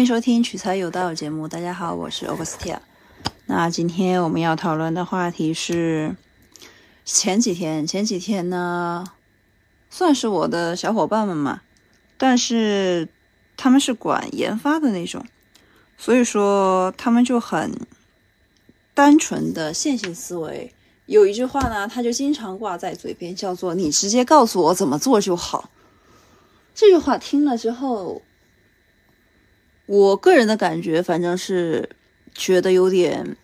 欢迎收听取材有道节目。大家好，我是欧 s 斯 i a 那今天我们要讨论的话题是前几天，前几天呢，算是我的小伙伴们嘛，但是他们是管研发的那种，所以说他们就很单纯的线性思维。有一句话呢，他就经常挂在嘴边，叫做“你直接告诉我怎么做就好”。这句话听了之后，我个人的感觉反正是觉得有点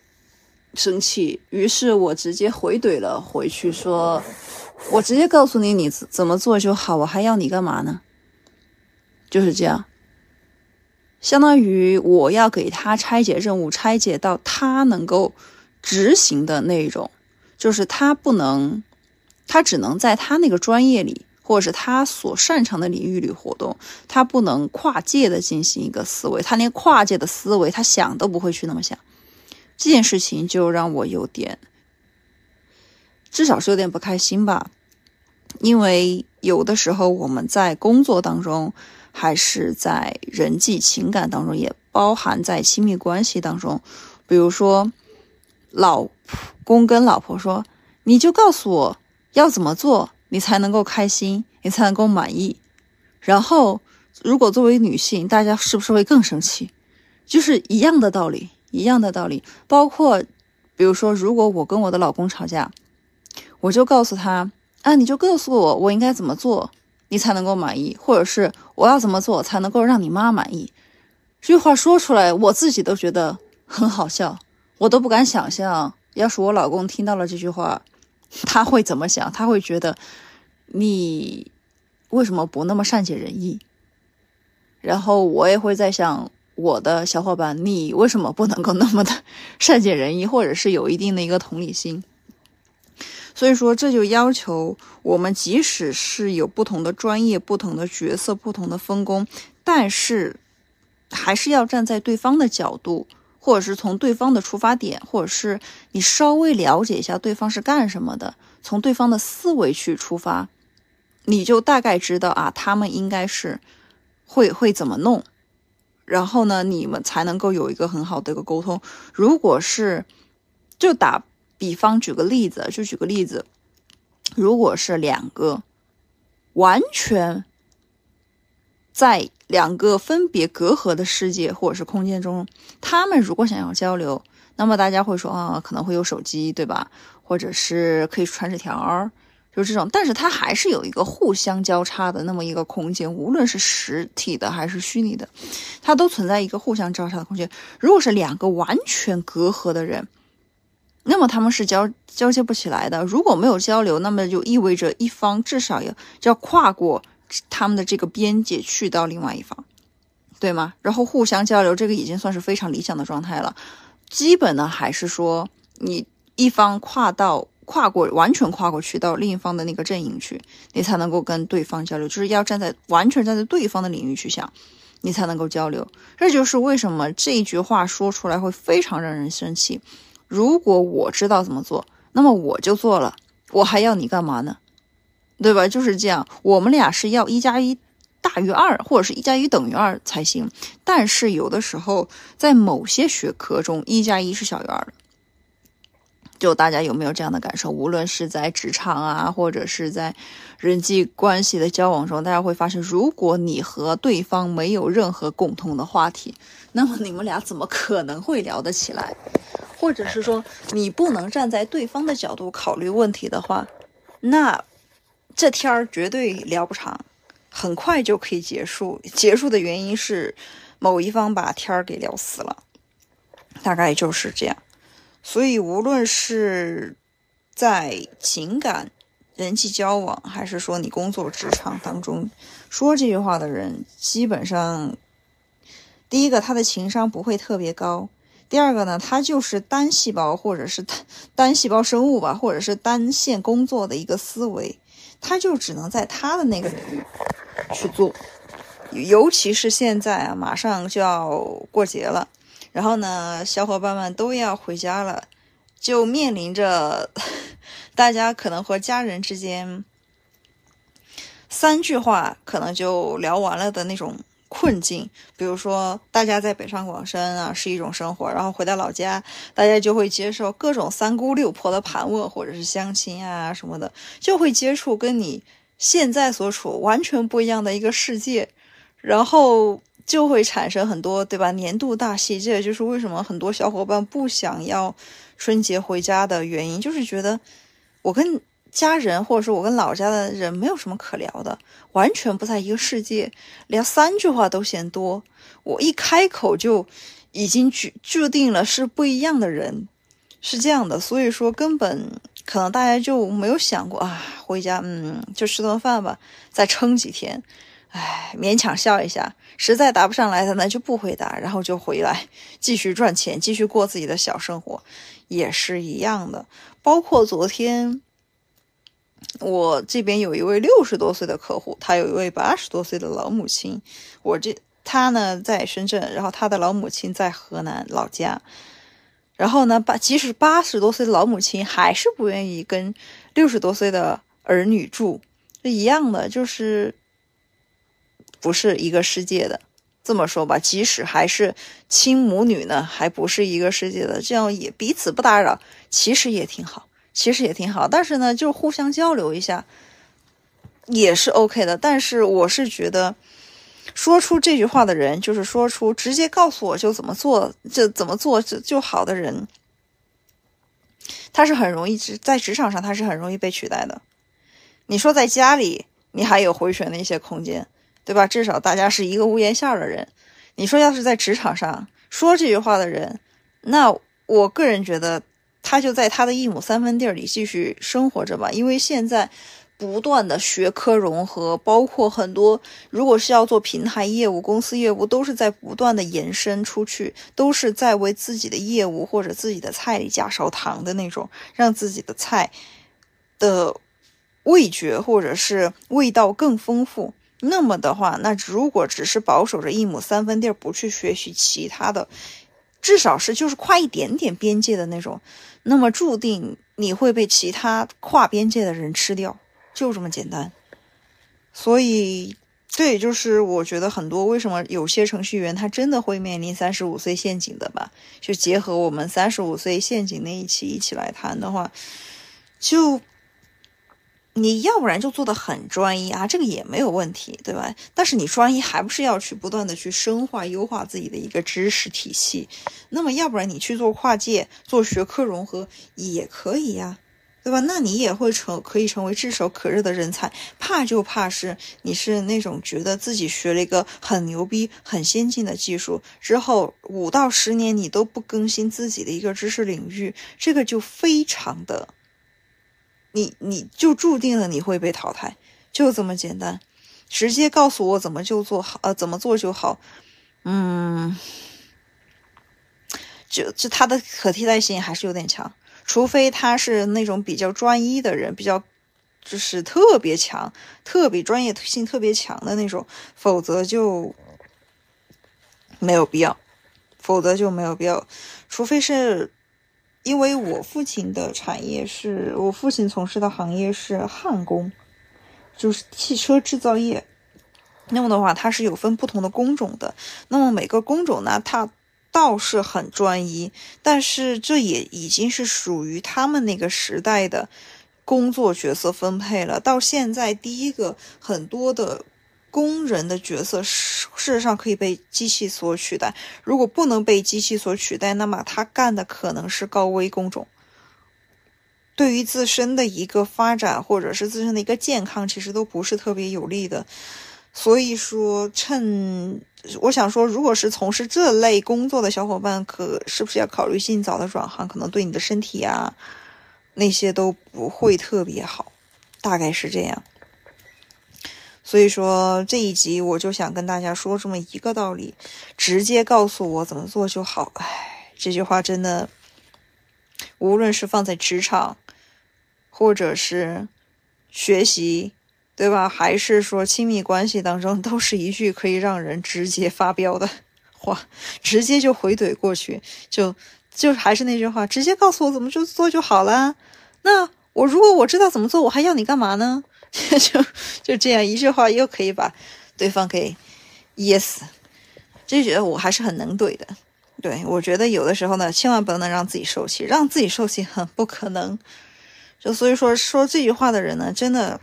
生气，于是我直接回怼了回去，说：“我直接告诉你你怎么做就好，我还要你干嘛呢？”就是这样，相当于我要给他拆解任务，拆解到他能够执行的那种。就是他不能，他只能在他那个专业里，或者是他所擅长的领域里活动，他不能跨界的进行一个思维，他连跨界的思维，他想都不会去那么想。这件事情就让我有点，至少是有点不开心吧。因为有的时候我们在工作当中，还是在人际情感当中，也包含在亲密关系当中，比如说老。公跟老婆说：“你就告诉我要怎么做，你才能够开心，你才能够满意。”然后，如果作为女性，大家是不是会更生气？就是一样的道理，一样的道理。包括，比如说，如果我跟我的老公吵架，我就告诉他：“啊，你就告诉我我应该怎么做，你才能够满意，或者是我要怎么做才能够让你妈满意。”这句话说出来，我自己都觉得很好笑，我都不敢想象。要是我老公听到了这句话，他会怎么想？他会觉得你为什么不那么善解人意？然后我也会在想，我的小伙伴，你为什么不能够那么的善解人意，或者是有一定的一个同理心？所以说，这就要求我们，即使是有不同的专业、不同的角色、不同的分工，但是还是要站在对方的角度。或者是从对方的出发点，或者是你稍微了解一下对方是干什么的，从对方的思维去出发，你就大概知道啊，他们应该是会会怎么弄，然后呢，你们才能够有一个很好的一个沟通。如果是就打比方举个例子，就举个例子，如果是两个完全在。两个分别隔阂的世界或者是空间中，他们如果想要交流，那么大家会说啊，可能会有手机，对吧？或者是可以传纸条，就这种。但是它还是有一个互相交叉的那么一个空间，无论是实体的还是虚拟的，它都存在一个互相交叉的空间。如果是两个完全隔阂的人，那么他们是交交接不起来的。如果没有交流，那么就意味着一方至少要要跨过。他们的这个边界去到另外一方，对吗？然后互相交流，这个已经算是非常理想的状态了。基本呢，还是说你一方跨到跨过完全跨过去到另一方的那个阵营去，你才能够跟对方交流。就是要站在完全站在对方的领域去想，你才能够交流。这就是为什么这一句话说出来会非常让人生气。如果我知道怎么做，那么我就做了，我还要你干嘛呢？对吧？就是这样，我们俩是要一加一大于二，或者是一加一等于二才行。但是有的时候，在某些学科中，一加一是小于二的。就大家有没有这样的感受？无论是在职场啊，或者是在人际关系的交往中，大家会发现，如果你和对方没有任何共同的话题，那么你们俩怎么可能会聊得起来？或者是说，你不能站在对方的角度考虑问题的话，那。这天儿绝对聊不长，很快就可以结束。结束的原因是某一方把天儿给聊死了，大概就是这样。所以，无论是在情感、人际交往，还是说你工作职场当中说这句话的人，基本上第一个他的情商不会特别高，第二个呢，他就是单细胞或者是单单细胞生物吧，或者是单线工作的一个思维。他就只能在他的那个领域去做，尤其是现在啊，马上就要过节了，然后呢，小伙伴们都要回家了，就面临着 大家可能和家人之间三句话可能就聊完了的那种困境。比如说，大家在北上广深啊是一种生活，然后回到老家，大家就会接受各种三姑六婆的盘问，或者是相亲啊什么的，就会接触跟你现在所处完全不一样的一个世界，然后就会产生很多，对吧？年度大戏，这也就是为什么很多小伙伴不想要春节回家的原因，就是觉得我跟。家人或者说我跟老家的人没有什么可聊的，完全不在一个世界，聊三句话都嫌多。我一开口就已经注注定了是不一样的人，是这样的。所以说根本可能大家就没有想过啊，回家嗯就吃顿饭吧，再撑几天，唉勉强笑一下。实在答不上来的那就不回答，然后就回来继续赚钱，继续过自己的小生活，也是一样的。包括昨天。我这边有一位六十多岁的客户，他有一位八十多岁的老母亲。我这他呢在深圳，然后他的老母亲在河南老家。然后呢，八即使八十多岁的老母亲还是不愿意跟六十多岁的儿女住，是一样的，就是不是一个世界的。这么说吧，即使还是亲母女呢，还不是一个世界的，这样也彼此不打扰，其实也挺好。其实也挺好，但是呢，就互相交流一下也是 OK 的。但是我是觉得，说出这句话的人，就是说出直接告诉我就怎么做，就怎么做就就好的人，他是很容易在职场上他是很容易被取代的。你说在家里，你还有回旋的一些空间，对吧？至少大家是一个屋檐下的人。你说要是在职场上说这句话的人，那我个人觉得。他就在他的一亩三分地里继续生活着吧，因为现在不断的学科融合，包括很多，如果是要做平台业务、公司业务，都是在不断的延伸出去，都是在为自己的业务或者自己的菜里加勺糖的那种，让自己的菜的味觉或者是味道更丰富。那么的话，那如果只是保守着一亩三分地不去学习其他的。至少是就是跨一点点边界的那种，那么注定你会被其他跨边界的人吃掉，就这么简单。所以，这也就是我觉得很多为什么有些程序员他真的会面临三十五岁陷阱的吧？就结合我们三十五岁陷阱那一期一起来谈的话，就。你要不然就做的很专一啊，这个也没有问题，对吧？但是你专一还不是要去不断的去深化优化自己的一个知识体系？那么要不然你去做跨界、做学科融合也可以呀，对吧？那你也会成可以成为炙手可热的人才。怕就怕是你是那种觉得自己学了一个很牛逼、很先进的技术之后，五到十年你都不更新自己的一个知识领域，这个就非常的。你你就注定了你会被淘汰，就这么简单，直接告诉我怎么就做好，呃，怎么做就好，嗯，就就他的可替代性还是有点强，除非他是那种比较专一的人，比较就是特别强、特别专业性特别强的那种，否则就没有必要，否则就没有必要，除非是。因为我父亲的产业是我父亲从事的行业是焊工，就是汽车制造业。那么的话，它是有分不同的工种的。那么每个工种呢，它倒是很专一，但是这也已经是属于他们那个时代的工作角色分配了。到现在，第一个很多的。工人的角色是事实上可以被机器所取代。如果不能被机器所取代，那么他干的可能是高危工种，对于自身的一个发展或者是自身的一个健康，其实都不是特别有利的。所以说，趁我想说，如果是从事这类工作的小伙伴，可是不是要考虑尽早的转行？可能对你的身体啊那些都不会特别好，大概是这样。所以说这一集我就想跟大家说这么一个道理，直接告诉我怎么做就好。唉，这句话真的，无论是放在职场，或者是学习，对吧？还是说亲密关系当中，都是一句可以让人直接发飙的话，直接就回怼过去，就就还是那句话，直接告诉我怎么就做就好了。那我如果我知道怎么做，我还要你干嘛呢？就就这样一句话，又可以把对方给噎死，就觉得我还是很能怼的。对我觉得有的时候呢，千万不能让自己受气，让自己受气很不可能。就所以说说这句话的人呢，真的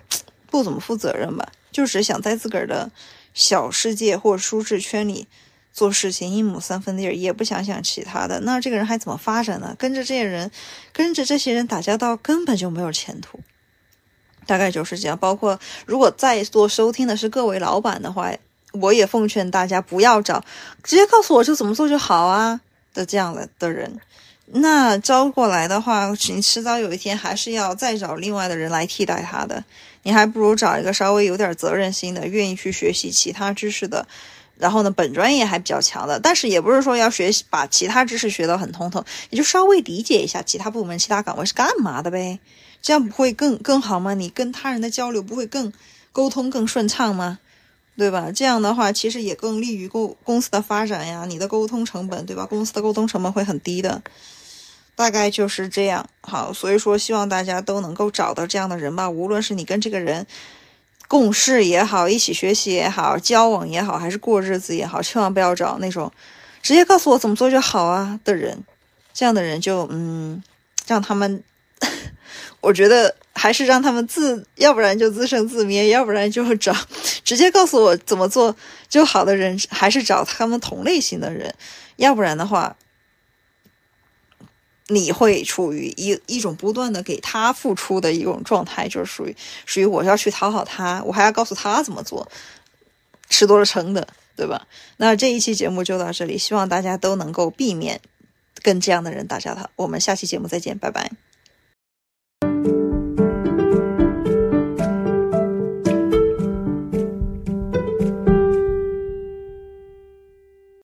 不怎么负责任吧，就只想在自个儿的小世界或舒适圈里做事情，一亩三分地儿，也不想想其他的。那这个人还怎么发展呢？跟着这些人，跟着这些人打交道，根本就没有前途。大概就是这样。包括如果在座收听的是各位老板的话，我也奉劝大家不要找直接告诉我就怎么做就好啊的这样的的人。那招过来的话，你迟早有一天还是要再找另外的人来替代他的。你还不如找一个稍微有点责任心的，愿意去学习其他知识的，然后呢，本专业还比较强的。但是也不是说要学习把其他知识学得很通透，你就稍微理解一下其他部门、其他岗位是干嘛的呗。这样不会更更好吗？你跟他人的交流不会更沟通更顺畅吗？对吧？这样的话，其实也更利于公公司的发展呀。你的沟通成本，对吧？公司的沟通成本会很低的，大概就是这样。好，所以说希望大家都能够找到这样的人吧。无论是你跟这个人共事也好，一起学习也好，交往也好，还是过日子也好，千万不要找那种直接告诉我怎么做就好啊的人。这样的人就嗯，让他们。我觉得还是让他们自，要不然就自生自灭，要不然就找直接告诉我怎么做就好的人，还是找他们同类型的人，要不然的话，你会处于一一种不断的给他付出的一种状态，就是属于属于我要去讨好他，我还要告诉他怎么做，吃多了撑的，对吧？那这一期节目就到这里，希望大家都能够避免跟这样的人打交道。我们下期节目再见，拜拜。